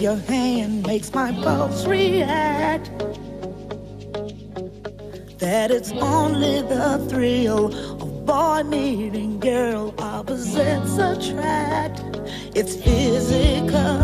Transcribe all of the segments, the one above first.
your hand makes my pulse react. That it's only the thrill of boy meeting girl, opposites attract. It's physical.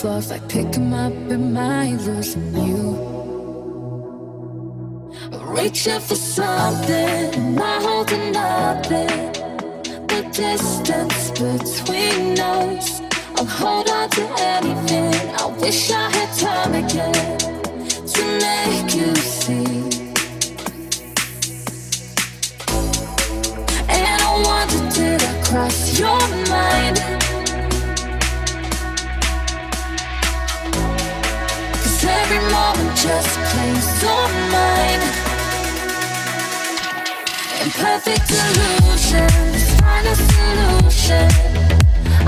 Flaws like pick 'em up in my losing you. Reach Reaching for something, not holding nothing. The distance between us, I'll hold on to anything. I wish I had time again to make you cross your mind? Cause every moment just plays on mine. Imperfect illusions, find a solution.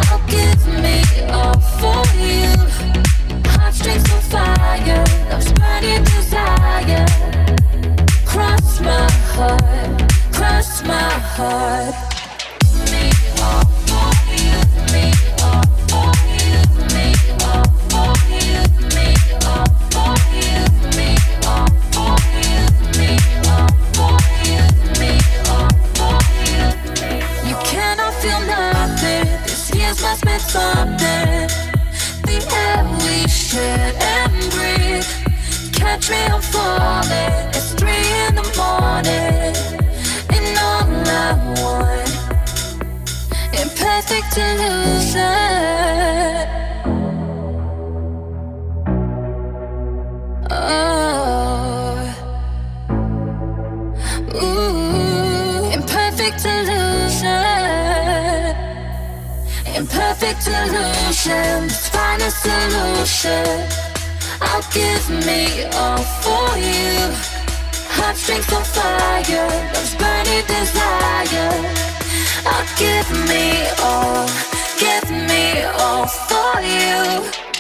I'll give me all for you. Heartstrings on fire, love's burning desire. Cross my heart, cross my heart. All. Solution. find a solution. I'll give me all for you. Heartstrings on fire, love's burning desire. I'll give me all, give me all for you.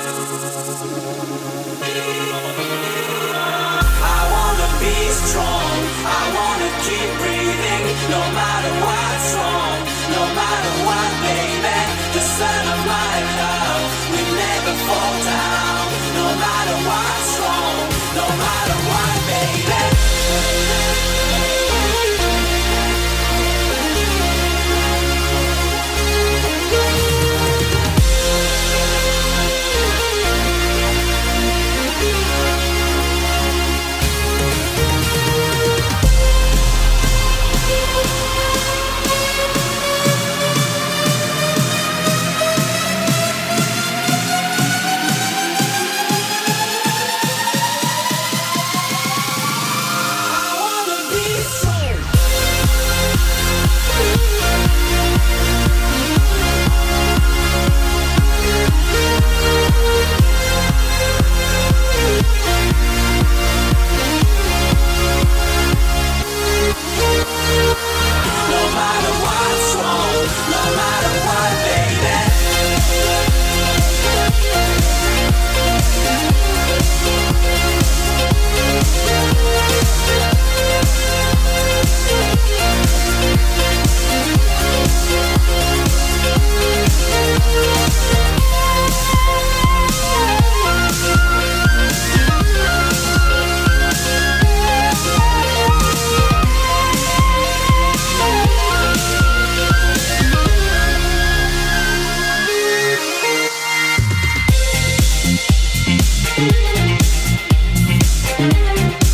I wanna be strong, I wanna keep breathing, no matter what. I'm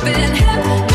coming back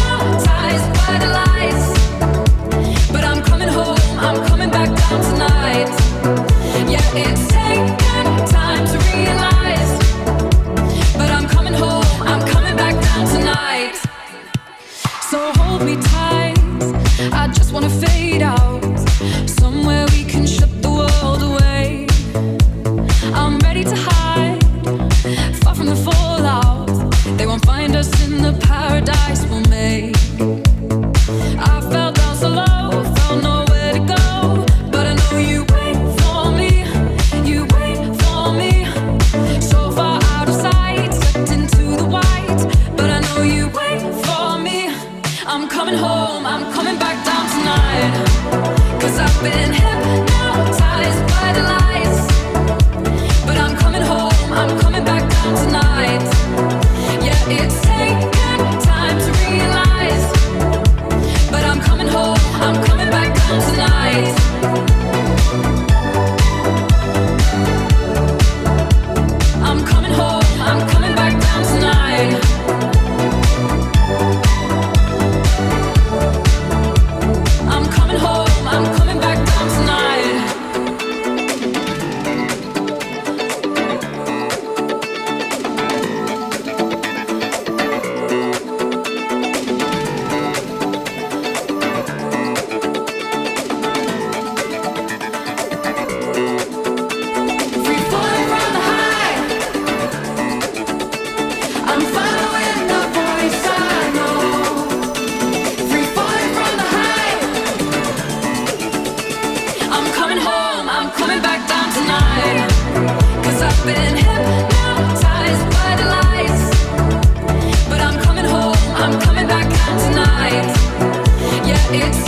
it's